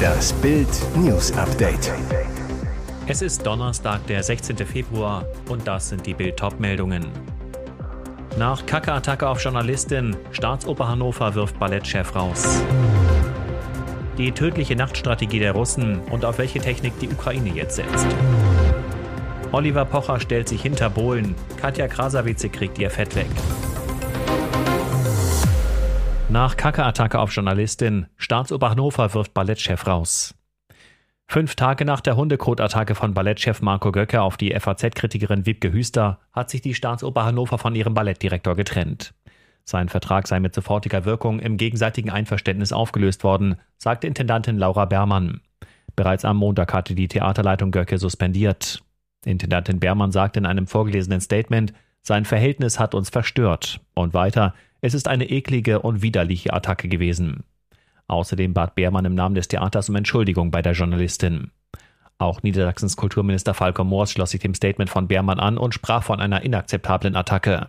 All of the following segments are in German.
Das Bild News Update. Es ist Donnerstag, der 16. Februar und das sind die Bild meldungen Nach Kacke-Attacke auf Journalistin, Staatsoper Hannover wirft Ballettchef raus. Die tödliche Nachtstrategie der Russen und auf welche Technik die Ukraine jetzt setzt. Oliver Pocher stellt sich hinter Bohlen, Katja Krasavice kriegt ihr Fett weg. Nach Kacke-Attacke auf Journalistin, Staatsober Hannover wirft Ballettchef raus. Fünf Tage nach der Hundekot-Attacke von Ballettchef Marco Göcke auf die FAZ-Kritikerin Wiebke Hüster hat sich die Staatsoper Hannover von ihrem Ballettdirektor getrennt. Sein Vertrag sei mit sofortiger Wirkung im gegenseitigen Einverständnis aufgelöst worden, sagte Intendantin Laura Bermann. Bereits am Montag hatte die Theaterleitung Göcke suspendiert. Intendantin Bermann sagte in einem vorgelesenen Statement, sein Verhältnis hat uns verstört. Und weiter, es ist eine eklige und widerliche Attacke gewesen. Außerdem bat Beermann im Namen des Theaters um Entschuldigung bei der Journalistin. Auch Niedersachsens Kulturminister Falco Moors schloss sich dem Statement von Beermann an und sprach von einer inakzeptablen Attacke.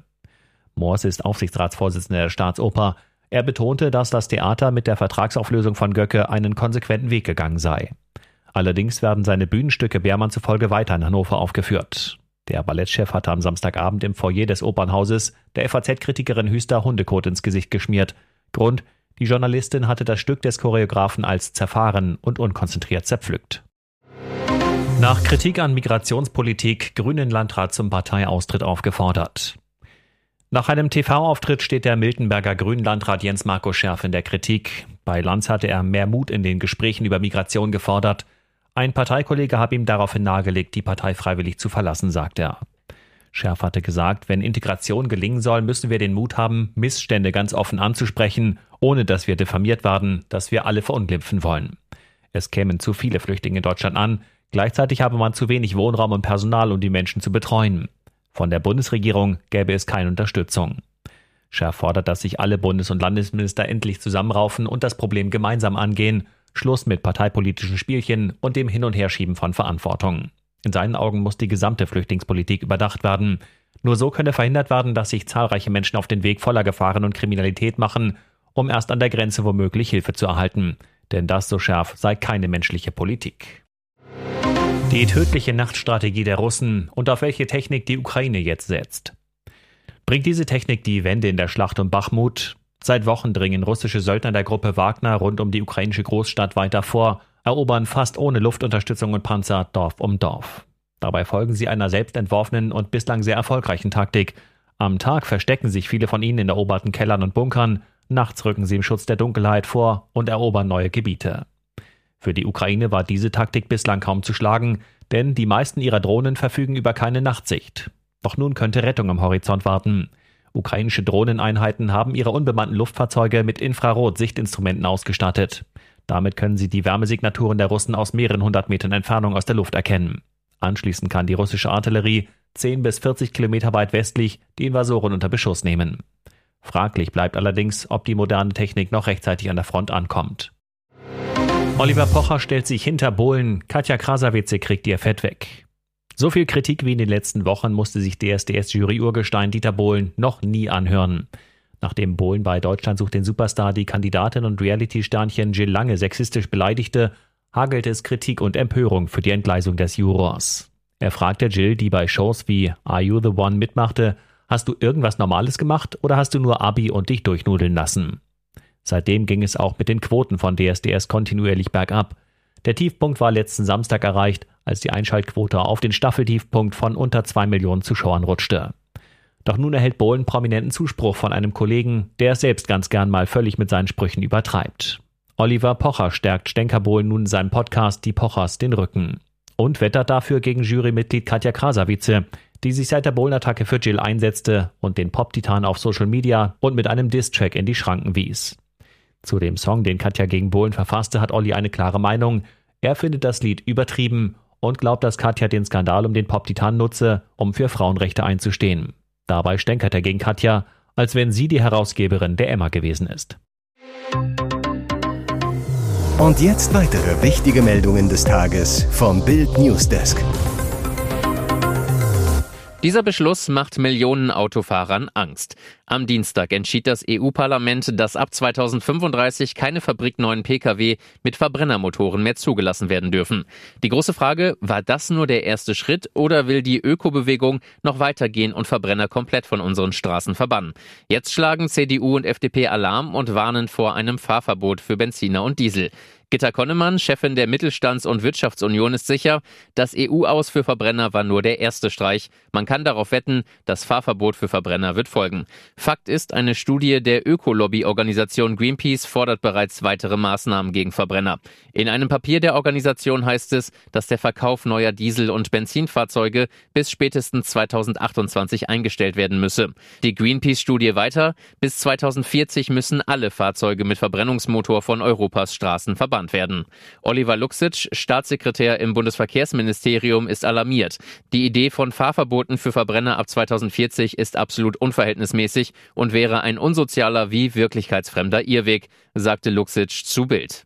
Moors ist Aufsichtsratsvorsitzender der Staatsoper. Er betonte, dass das Theater mit der Vertragsauflösung von Göcke einen konsequenten Weg gegangen sei. Allerdings werden seine Bühnenstücke Beermann zufolge weiter in Hannover aufgeführt. Der Ballettchef hatte am Samstagabend im Foyer des Opernhauses der FAZ-Kritikerin Hüster Hundekot ins Gesicht geschmiert. Grund, die Journalistin hatte das Stück des Choreografen als zerfahren und unkonzentriert zerpflückt. Nach Kritik an Migrationspolitik Grünen Landrat zum Parteiaustritt aufgefordert. Nach einem TV-Auftritt steht der Miltenberger Grünen-Landrat Jens Marco Schärf in der Kritik. Bei Lanz hatte er mehr Mut in den Gesprächen über Migration gefordert. Ein Parteikollege habe ihm daraufhin nahegelegt, die Partei freiwillig zu verlassen, sagt er. Schärf hatte gesagt, wenn Integration gelingen soll, müssen wir den Mut haben, Missstände ganz offen anzusprechen, ohne dass wir diffamiert werden, dass wir alle verunglimpfen wollen. Es kämen zu viele Flüchtlinge in Deutschland an, gleichzeitig habe man zu wenig Wohnraum und Personal, um die Menschen zu betreuen. Von der Bundesregierung gäbe es keine Unterstützung. Schärf fordert, dass sich alle Bundes- und Landesminister endlich zusammenraufen und das Problem gemeinsam angehen Schluss mit parteipolitischen Spielchen und dem Hin- und Herschieben von Verantwortung. In seinen Augen muss die gesamte Flüchtlingspolitik überdacht werden. Nur so könne verhindert werden, dass sich zahlreiche Menschen auf den Weg voller Gefahren und Kriminalität machen, um erst an der Grenze womöglich Hilfe zu erhalten. Denn das, so scharf, sei keine menschliche Politik. Die tödliche Nachtstrategie der Russen und auf welche Technik die Ukraine jetzt setzt. Bringt diese Technik die Wende in der Schlacht um Bachmut? Seit Wochen dringen russische Söldner der Gruppe Wagner rund um die ukrainische Großstadt weiter vor, erobern fast ohne Luftunterstützung und Panzer Dorf um Dorf. Dabei folgen sie einer selbstentworfenen und bislang sehr erfolgreichen Taktik. Am Tag verstecken sich viele von ihnen in eroberten Kellern und Bunkern, nachts rücken sie im Schutz der Dunkelheit vor und erobern neue Gebiete. Für die Ukraine war diese Taktik bislang kaum zu schlagen, denn die meisten ihrer Drohnen verfügen über keine Nachtsicht. Doch nun könnte Rettung am Horizont warten. Ukrainische Drohneneinheiten haben ihre unbemannten Luftfahrzeuge mit Infrarot-Sichtinstrumenten ausgestattet. Damit können sie die Wärmesignaturen der Russen aus mehreren hundert Metern Entfernung aus der Luft erkennen. Anschließend kann die russische Artillerie 10 bis 40 Kilometer weit westlich die Invasoren unter Beschuss nehmen. Fraglich bleibt allerdings, ob die moderne Technik noch rechtzeitig an der Front ankommt. Oliver Pocher stellt sich hinter Bohlen, Katja Krasavice kriegt ihr Fett weg. So viel Kritik wie in den letzten Wochen musste sich DSDS-Jury-Urgestein Dieter Bohlen noch nie anhören. Nachdem Bohlen bei Deutschland sucht den Superstar die Kandidatin und Reality-Sternchen Jill Lange sexistisch beleidigte, hagelte es Kritik und Empörung für die Entgleisung des Jurors. Er fragte Jill, die bei Shows wie Are You the One mitmachte, hast du irgendwas Normales gemacht oder hast du nur Abi und dich durchnudeln lassen? Seitdem ging es auch mit den Quoten von DSDS kontinuierlich bergab. Der Tiefpunkt war letzten Samstag erreicht, als die Einschaltquote auf den Staffeltiefpunkt von unter zwei Millionen Zuschauern rutschte. Doch nun erhält Bohlen prominenten Zuspruch von einem Kollegen, der es selbst ganz gern mal völlig mit seinen Sprüchen übertreibt. Oliver Pocher stärkt Stenker Bohlen nun in seinem Podcast Die Pochers den Rücken. Und wettert dafür gegen Jurymitglied Katja Krasavice, die sich seit der Bohlen-Attacke für Jill einsetzte und den Pop-Titan auf Social Media und mit einem Diss-Track in die Schranken wies. Zu dem Song, den Katja gegen Bohlen verfasste, hat Olli eine klare Meinung. Er findet das Lied übertrieben und glaubt, dass Katja den Skandal um den Pop-Titan nutze, um für Frauenrechte einzustehen. Dabei stänkert er gegen Katja, als wenn sie die Herausgeberin der Emma gewesen ist. Und jetzt weitere wichtige Meldungen des Tages vom Bild Newsdesk. Dieser Beschluss macht Millionen Autofahrern Angst. Am Dienstag entschied das EU-Parlament, dass ab 2035 keine fabrikneuen Pkw mit Verbrennermotoren mehr zugelassen werden dürfen. Die große Frage, war das nur der erste Schritt oder will die Ökobewegung noch weitergehen und Verbrenner komplett von unseren Straßen verbannen? Jetzt schlagen CDU und FDP Alarm und warnen vor einem Fahrverbot für Benziner und Diesel. Gitta Konnemann, Chefin der Mittelstands- und Wirtschaftsunion, ist sicher, das EU-Aus für Verbrenner war nur der erste Streich. Man kann darauf wetten, das Fahrverbot für Verbrenner wird folgen. Fakt ist, eine Studie der Ökolobby-Organisation Greenpeace fordert bereits weitere Maßnahmen gegen Verbrenner. In einem Papier der Organisation heißt es, dass der Verkauf neuer Diesel- und Benzinfahrzeuge bis spätestens 2028 eingestellt werden müsse. Die Greenpeace-Studie weiter, bis 2040 müssen alle Fahrzeuge mit Verbrennungsmotor von Europas Straßen verbannt geplant werden. Oliver Luxic, Staatssekretär im Bundesverkehrsministerium, ist alarmiert. Die Idee von Fahrverboten für Verbrenner ab 2040 ist absolut unverhältnismäßig und wäre ein unsozialer wie wirklichkeitsfremder Irrweg, sagte Luxic zu Bild.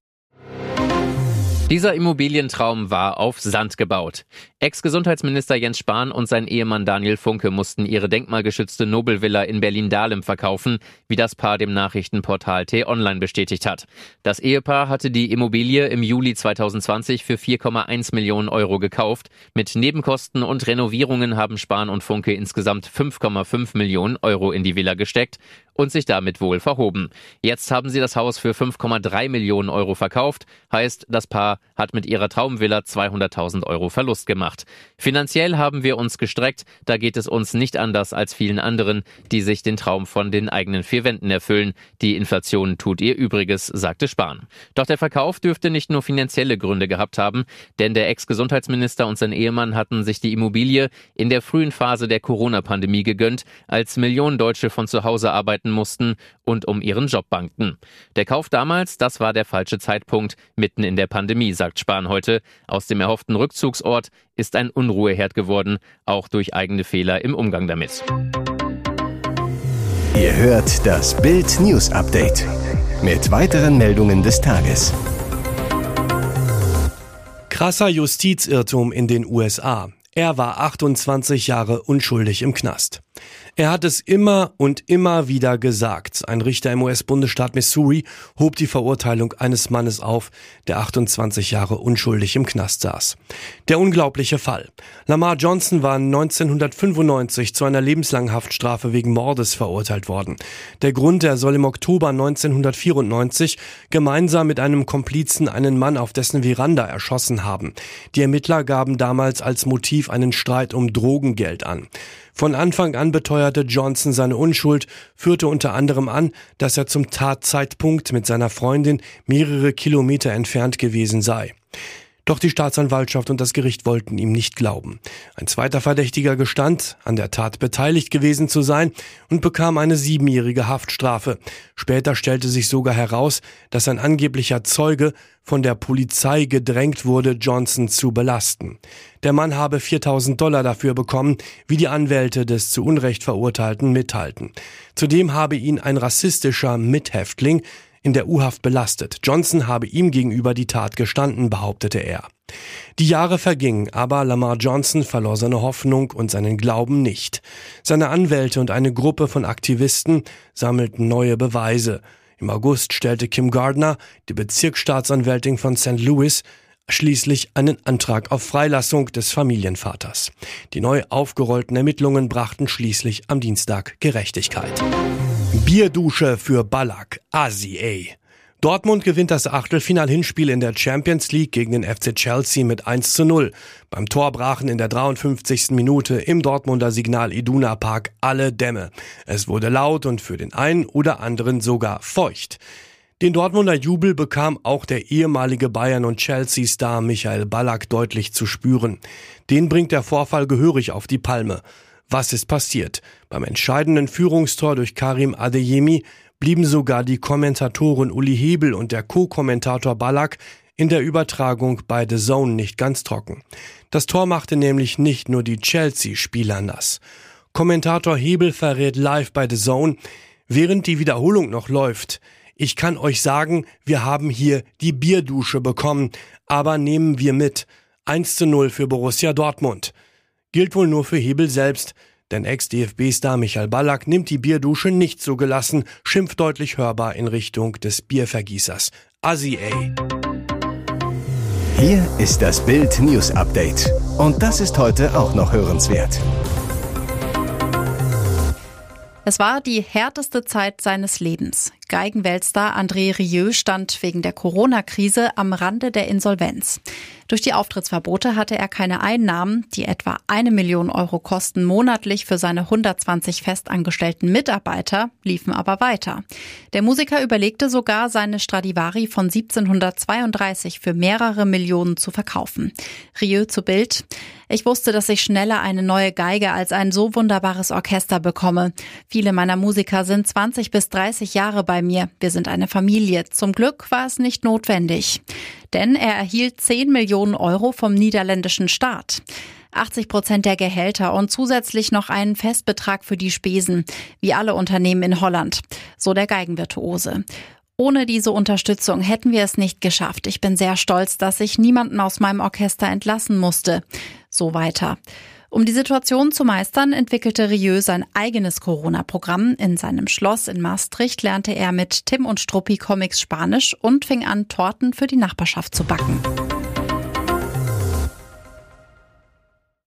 Dieser Immobilientraum war auf Sand gebaut. Ex-Gesundheitsminister Jens Spahn und sein Ehemann Daniel Funke mussten ihre denkmalgeschützte Nobelvilla in Berlin-Dahlem verkaufen, wie das Paar dem Nachrichtenportal T-Online bestätigt hat. Das Ehepaar hatte die Immobilie im Juli 2020 für 4,1 Millionen Euro gekauft. Mit Nebenkosten und Renovierungen haben Spahn und Funke insgesamt 5,5 Millionen Euro in die Villa gesteckt und sich damit wohl verhoben. Jetzt haben sie das Haus für 5,3 Millionen Euro verkauft, heißt, das Paar hat mit ihrer Traumvilla 200.000 Euro Verlust gemacht. Finanziell haben wir uns gestreckt, da geht es uns nicht anders als vielen anderen, die sich den Traum von den eigenen vier Wänden erfüllen. Die Inflation tut ihr Übriges, sagte Spahn. Doch der Verkauf dürfte nicht nur finanzielle Gründe gehabt haben, denn der Ex-Gesundheitsminister und sein Ehemann hatten sich die Immobilie in der frühen Phase der Corona-Pandemie gegönnt, als Millionen Deutsche von zu Hause arbeiten mussten und um ihren Job bankten. Der Kauf damals, das war der falsche Zeitpunkt, mitten in der Pandemie Pandemie, sagt Spahn heute. Aus dem erhofften Rückzugsort ist ein Unruheherd geworden, auch durch eigene Fehler im Umgang damit. Ihr hört das Bild News Update mit weiteren Meldungen des Tages. Krasser Justizirrtum in den USA. Er war 28 Jahre unschuldig im Knast. Er hat es immer und immer wieder gesagt. Ein Richter im US-Bundesstaat Missouri hob die Verurteilung eines Mannes auf, der 28 Jahre unschuldig im Knast saß. Der unglaubliche Fall. Lamar Johnson war 1995 zu einer lebenslangen Haftstrafe wegen Mordes verurteilt worden. Der Grund, er soll im Oktober 1994 gemeinsam mit einem Komplizen einen Mann auf dessen Veranda erschossen haben. Die Ermittler gaben damals als Motiv einen Streit um Drogengeld an. Von Anfang an beteuerte Johnson seine Unschuld, führte unter anderem an, dass er zum Tatzeitpunkt mit seiner Freundin mehrere Kilometer entfernt gewesen sei. Doch die Staatsanwaltschaft und das Gericht wollten ihm nicht glauben. Ein zweiter Verdächtiger gestand, an der Tat beteiligt gewesen zu sein und bekam eine siebenjährige Haftstrafe. Später stellte sich sogar heraus, dass ein angeblicher Zeuge von der Polizei gedrängt wurde, Johnson zu belasten. Der Mann habe 4000 Dollar dafür bekommen, wie die Anwälte des zu Unrecht Verurteilten mithalten. Zudem habe ihn ein rassistischer Mithäftling in der U-Haft belastet. Johnson habe ihm gegenüber die Tat gestanden, behauptete er. Die Jahre vergingen, aber Lamar Johnson verlor seine Hoffnung und seinen Glauben nicht. Seine Anwälte und eine Gruppe von Aktivisten sammelten neue Beweise. Im August stellte Kim Gardner, die Bezirksstaatsanwältin von St. Louis, schließlich einen Antrag auf Freilassung des Familienvaters. Die neu aufgerollten Ermittlungen brachten schließlich am Dienstag Gerechtigkeit. Bierdusche für Ballack, Asi, ey. Dortmund gewinnt das Achtelfinal-Hinspiel in der Champions League gegen den FC Chelsea mit 1 zu 0. Beim Tor brachen in der 53. Minute im Dortmunder Signal Iduna Park alle Dämme. Es wurde laut und für den einen oder anderen sogar feucht. Den Dortmunder Jubel bekam auch der ehemalige Bayern- und Chelsea-Star Michael Ballack deutlich zu spüren. Den bringt der Vorfall gehörig auf die Palme. Was ist passiert? Beim entscheidenden Führungstor durch Karim Adeyemi blieben sogar die Kommentatoren Uli Hebel und der Co-Kommentator Ballack in der Übertragung bei The Zone nicht ganz trocken. Das Tor machte nämlich nicht nur die Chelsea-Spieler nass. Kommentator Hebel verrät live bei The Zone, während die Wiederholung noch läuft. Ich kann euch sagen, wir haben hier die Bierdusche bekommen, aber nehmen wir mit. 1 zu 0 für Borussia Dortmund. Gilt wohl nur für Hebel selbst, Denn Ex-DFB-Star Michael Ballack nimmt die Bierdusche nicht so gelassen, schimpft deutlich hörbar in Richtung des Biervergießers. Assi ey. Hier ist das Bild News Update. Und das ist heute auch noch hörenswert. Es war die härteste Zeit seines Lebens. Geigenweltstar André Rieu stand wegen der Corona-Krise am Rande der Insolvenz. Durch die Auftrittsverbote hatte er keine Einnahmen, die etwa eine Million Euro kosten monatlich für seine 120 festangestellten Mitarbeiter, liefen aber weiter. Der Musiker überlegte sogar, seine Stradivari von 1732 für mehrere Millionen zu verkaufen. Rieu zu Bild. Ich wusste, dass ich schneller eine neue Geige als ein so wunderbares Orchester bekomme. Viele meiner Musiker sind 20 bis 30 Jahre bei mir. Wir sind eine Familie. Zum Glück war es nicht notwendig. Denn er erhielt 10 Millionen Euro vom niederländischen Staat. 80 Prozent der Gehälter und zusätzlich noch einen Festbetrag für die Spesen, wie alle Unternehmen in Holland. So der Geigenvirtuose. Ohne diese Unterstützung hätten wir es nicht geschafft. Ich bin sehr stolz, dass ich niemanden aus meinem Orchester entlassen musste. So weiter. Um die Situation zu meistern, entwickelte Rieu sein eigenes Corona-Programm. In seinem Schloss in Maastricht lernte er mit Tim und Struppi Comics Spanisch und fing an, Torten für die Nachbarschaft zu backen.